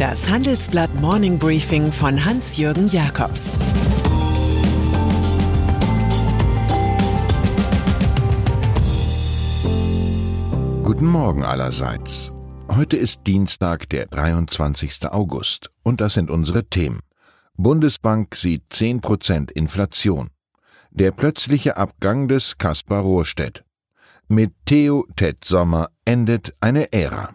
Das Handelsblatt Morning Briefing von Hans-Jürgen Jakobs Guten Morgen allerseits. Heute ist Dienstag, der 23. August, und das sind unsere Themen. Bundesbank sieht 10% Inflation. Der plötzliche Abgang des Kaspar Rohrstedt. Mit Theo Ted Sommer endet eine Ära.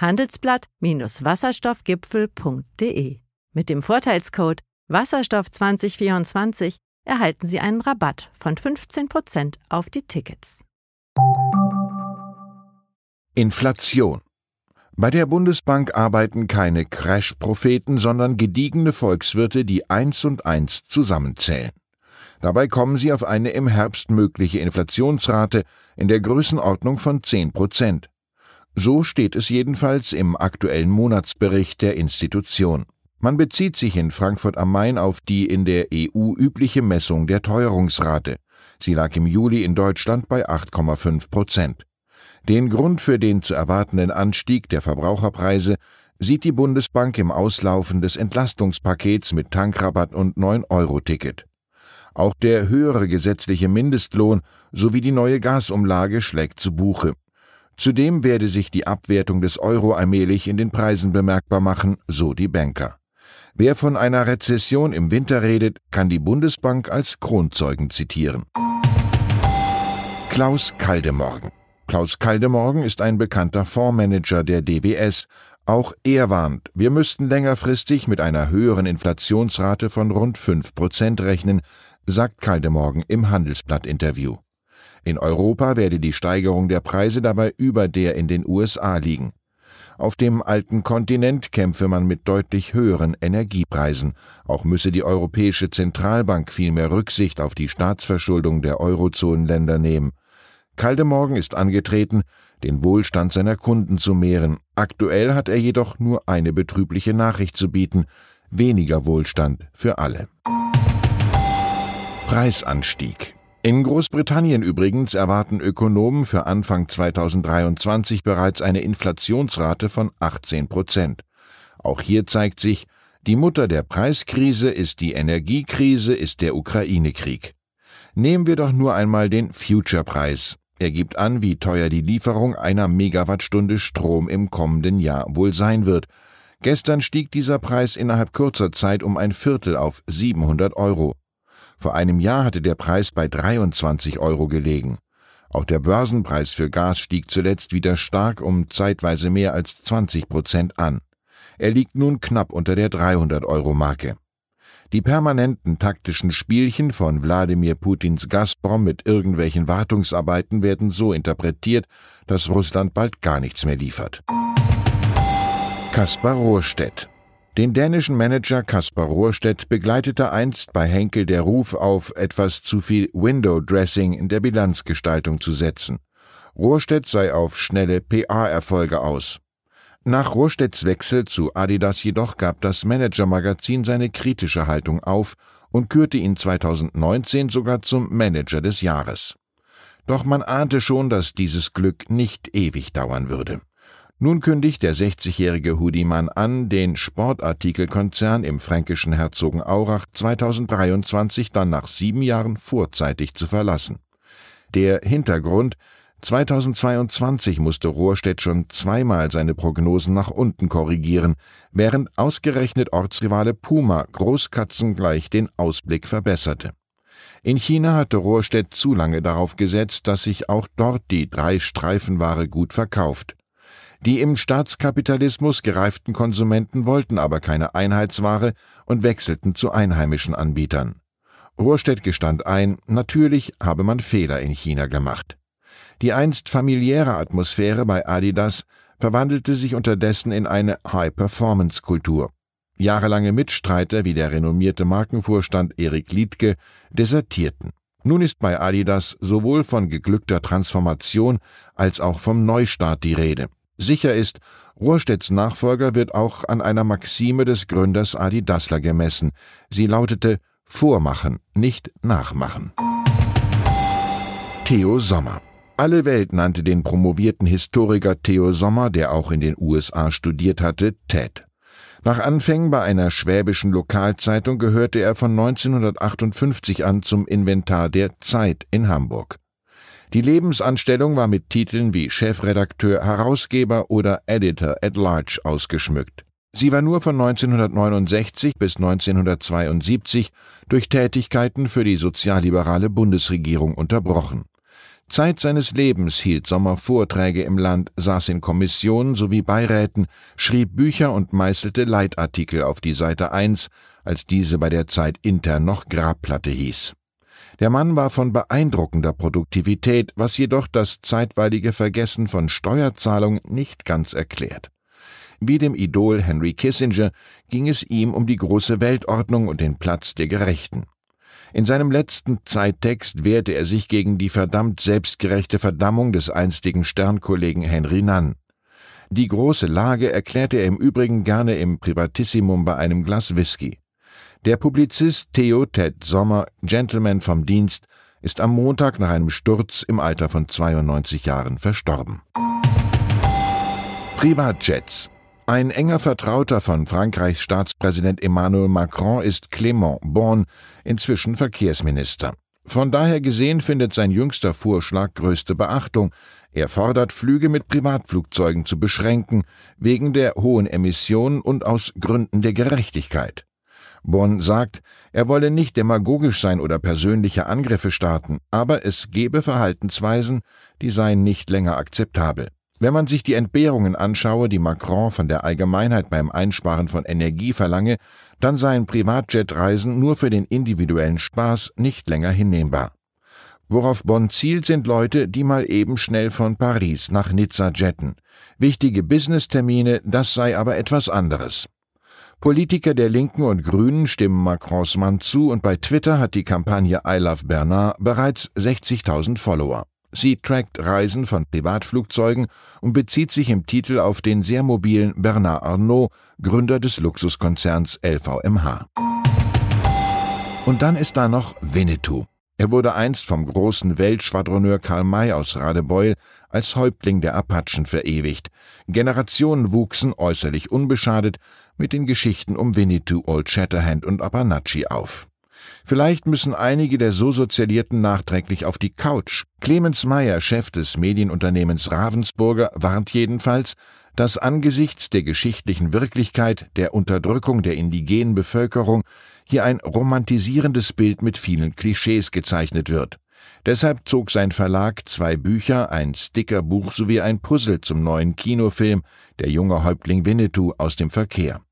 handelsblatt-wasserstoffgipfel.de. Mit dem Vorteilscode Wasserstoff 2024 erhalten Sie einen Rabatt von 15% auf die Tickets. Inflation. Bei der Bundesbank arbeiten keine Crash-Propheten, sondern gediegene Volkswirte, die eins und eins zusammenzählen. Dabei kommen sie auf eine im Herbst mögliche Inflationsrate in der Größenordnung von 10 Prozent. So steht es jedenfalls im aktuellen Monatsbericht der Institution. Man bezieht sich in Frankfurt am Main auf die in der EU übliche Messung der Teuerungsrate. Sie lag im Juli in Deutschland bei 8,5 Prozent. Den Grund für den zu erwartenden Anstieg der Verbraucherpreise sieht die Bundesbank im Auslaufen des Entlastungspakets mit Tankrabatt und 9-Euro-Ticket. Auch der höhere gesetzliche Mindestlohn sowie die neue Gasumlage schlägt zu Buche. Zudem werde sich die Abwertung des Euro allmählich in den Preisen bemerkbar machen, so die Banker. Wer von einer Rezession im Winter redet, kann die Bundesbank als Kronzeugen zitieren. Klaus Kaldemorgen Klaus Kaldemorgen ist ein bekannter Fondsmanager der DWS. Auch er warnt, wir müssten längerfristig mit einer höheren Inflationsrate von rund 5 Prozent rechnen, sagt Kaldemorgen im Handelsblatt-Interview. In Europa werde die Steigerung der Preise dabei über der in den USA liegen. Auf dem alten Kontinent kämpfe man mit deutlich höheren Energiepreisen. Auch müsse die Europäische Zentralbank viel mehr Rücksicht auf die Staatsverschuldung der Eurozonenländer nehmen. Kaldemorgen ist angetreten, den Wohlstand seiner Kunden zu mehren. Aktuell hat er jedoch nur eine betrübliche Nachricht zu bieten weniger Wohlstand für alle. Preisanstieg. In Großbritannien übrigens erwarten Ökonomen für Anfang 2023 bereits eine Inflationsrate von 18 Prozent. Auch hier zeigt sich, die Mutter der Preiskrise ist die Energiekrise, ist der Ukraine-Krieg. Nehmen wir doch nur einmal den Future-Preis. Er gibt an, wie teuer die Lieferung einer Megawattstunde Strom im kommenden Jahr wohl sein wird. Gestern stieg dieser Preis innerhalb kurzer Zeit um ein Viertel auf 700 Euro. Vor einem Jahr hatte der Preis bei 23 Euro gelegen. Auch der Börsenpreis für Gas stieg zuletzt wieder stark um zeitweise mehr als 20 Prozent an. Er liegt nun knapp unter der 300 Euro Marke. Die permanenten taktischen Spielchen von Wladimir Putins Gazprom mit irgendwelchen Wartungsarbeiten werden so interpretiert, dass Russland bald gar nichts mehr liefert. Kaspar Rohrstedt den dänischen Manager Kaspar Rohrstedt begleitete einst bei Henkel der Ruf auf, etwas zu viel Window-Dressing in der Bilanzgestaltung zu setzen. Rohrstedt sei auf schnelle PA-Erfolge aus. Nach Rohrstedts Wechsel zu Adidas jedoch gab das Manager-Magazin seine kritische Haltung auf und kürte ihn 2019 sogar zum Manager des Jahres. Doch man ahnte schon, dass dieses Glück nicht ewig dauern würde. Nun kündigt der 60-jährige Hudimann an, den Sportartikelkonzern im fränkischen Herzogenaurach 2023 dann nach sieben Jahren vorzeitig zu verlassen. Der Hintergrund 2022 musste Rohrstedt schon zweimal seine Prognosen nach unten korrigieren, während ausgerechnet Ortsrivale Puma Großkatzen gleich den Ausblick verbesserte. In China hatte Rohrstedt zu lange darauf gesetzt, dass sich auch dort die drei Streifenware gut verkauft. Die im Staatskapitalismus gereiften Konsumenten wollten aber keine Einheitsware und wechselten zu einheimischen Anbietern. Rohrstedt gestand ein, natürlich habe man Fehler in China gemacht. Die einst familiäre Atmosphäre bei Adidas verwandelte sich unterdessen in eine High-Performance-Kultur. Jahrelange Mitstreiter wie der renommierte Markenvorstand Erik Liedke desertierten. Nun ist bei Adidas sowohl von geglückter Transformation als auch vom Neustart die Rede. Sicher ist, Rohrstedts Nachfolger wird auch an einer Maxime des Gründers Adi Dassler gemessen. Sie lautete Vormachen, nicht nachmachen. Theo Sommer alle Welt nannte den promovierten Historiker Theo Sommer, der auch in den USA studiert hatte, Ted. Nach Anfängen bei einer schwäbischen Lokalzeitung gehörte er von 1958 an zum Inventar der Zeit in Hamburg. Die Lebensanstellung war mit Titeln wie Chefredakteur, Herausgeber oder Editor at Large ausgeschmückt. Sie war nur von 1969 bis 1972 durch Tätigkeiten für die sozialliberale Bundesregierung unterbrochen. Zeit seines Lebens hielt Sommer Vorträge im Land, saß in Kommissionen sowie Beiräten, schrieb Bücher und meißelte Leitartikel auf die Seite 1, als diese bei der Zeit intern noch Grabplatte hieß. Der Mann war von beeindruckender Produktivität, was jedoch das zeitweilige Vergessen von Steuerzahlungen nicht ganz erklärt. Wie dem Idol Henry Kissinger ging es ihm um die große Weltordnung und den Platz der Gerechten. In seinem letzten Zeittext wehrte er sich gegen die verdammt selbstgerechte Verdammung des einstigen Sternkollegen Henry Nunn. Die große Lage erklärte er im Übrigen gerne im Privatissimum bei einem Glas Whisky. Der Publizist Theo Ted Sommer, Gentleman vom Dienst, ist am Montag nach einem Sturz im Alter von 92 Jahren verstorben. Privatjets ein enger Vertrauter von Frankreichs Staatspräsident Emmanuel Macron ist Clément Bon, inzwischen Verkehrsminister. Von daher gesehen findet sein jüngster Vorschlag größte Beachtung. Er fordert, Flüge mit Privatflugzeugen zu beschränken, wegen der hohen Emissionen und aus Gründen der Gerechtigkeit. Bonn sagt, er wolle nicht demagogisch sein oder persönliche Angriffe starten, aber es gebe Verhaltensweisen, die seien nicht länger akzeptabel. Wenn man sich die Entbehrungen anschaue, die Macron von der Allgemeinheit beim Einsparen von Energie verlange, dann seien Privatjetreisen nur für den individuellen Spaß nicht länger hinnehmbar. Worauf Bonn zielt, sind Leute, die mal eben schnell von Paris nach Nizza jetten. Wichtige Business-Termine, das sei aber etwas anderes. Politiker der Linken und Grünen stimmen Macrons Mann zu und bei Twitter hat die Kampagne I Love Bernard bereits 60.000 Follower. Sie trackt Reisen von Privatflugzeugen und bezieht sich im Titel auf den sehr mobilen Bernard Arnault, Gründer des Luxuskonzerns LVMH. Und dann ist da noch Winnetou. Er wurde einst vom großen Weltschwadroneur Karl May aus Radebeul als Häuptling der Apachen verewigt. Generationen wuchsen äußerlich unbeschadet mit den Geschichten um Winnetou, Old Shatterhand und Apanachi auf. Vielleicht müssen einige der so Sozialierten nachträglich auf die Couch. Clemens Meyer, Chef des Medienunternehmens Ravensburger, warnt jedenfalls, dass angesichts der geschichtlichen Wirklichkeit der Unterdrückung der indigenen Bevölkerung hier ein romantisierendes Bild mit vielen Klischees gezeichnet wird. Deshalb zog sein Verlag zwei Bücher, ein Stickerbuch sowie ein Puzzle zum neuen Kinofilm Der junge Häuptling Winnetou aus dem Verkehr.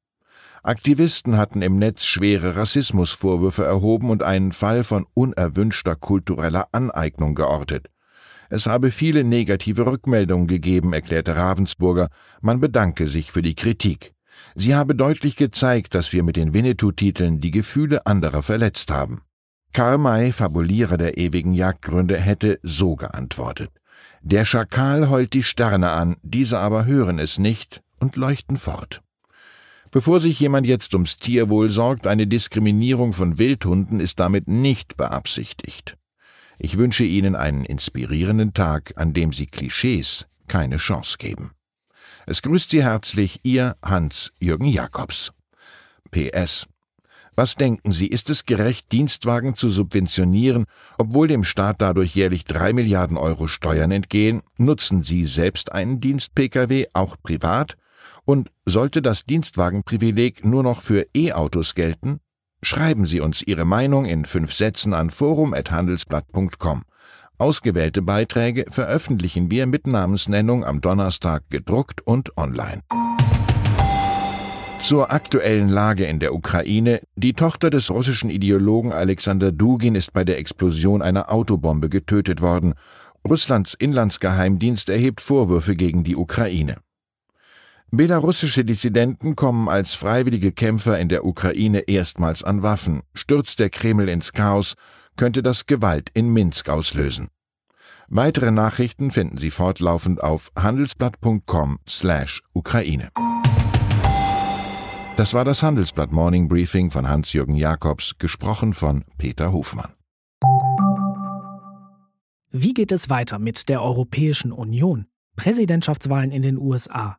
Aktivisten hatten im Netz schwere Rassismusvorwürfe erhoben und einen Fall von unerwünschter kultureller Aneignung geortet. Es habe viele negative Rückmeldungen gegeben, erklärte Ravensburger, man bedanke sich für die Kritik. Sie habe deutlich gezeigt, dass wir mit den Winnetou-Titeln die Gefühle anderer verletzt haben. Karl May, Fabulierer der ewigen Jagdgründe, hätte so geantwortet. Der Schakal heult die Sterne an, diese aber hören es nicht und leuchten fort. Bevor sich jemand jetzt ums Tierwohl sorgt, eine Diskriminierung von Wildhunden ist damit nicht beabsichtigt. Ich wünsche Ihnen einen inspirierenden Tag, an dem Sie Klischees keine Chance geben. Es grüßt Sie herzlich Ihr Hans-Jürgen Jakobs. PS. Was denken Sie, ist es gerecht, Dienstwagen zu subventionieren, obwohl dem Staat dadurch jährlich drei Milliarden Euro Steuern entgehen? Nutzen Sie selbst einen Dienst-Pkw, auch privat? Und sollte das Dienstwagenprivileg nur noch für E-Autos gelten? Schreiben Sie uns Ihre Meinung in fünf Sätzen an forum.handelsblatt.com. Ausgewählte Beiträge veröffentlichen wir mit Namensnennung am Donnerstag gedruckt und online. Zur aktuellen Lage in der Ukraine. Die Tochter des russischen Ideologen Alexander Dugin ist bei der Explosion einer Autobombe getötet worden. Russlands Inlandsgeheimdienst erhebt Vorwürfe gegen die Ukraine. Belarussische Dissidenten kommen als freiwillige Kämpfer in der Ukraine erstmals an Waffen. Stürzt der Kreml ins Chaos, könnte das Gewalt in Minsk auslösen. Weitere Nachrichten finden Sie fortlaufend auf handelsblatt.com/Ukraine. Das war das Handelsblatt Morning Briefing von Hans-Jürgen Jakobs, gesprochen von Peter Hofmann. Wie geht es weiter mit der Europäischen Union? Präsidentschaftswahlen in den USA,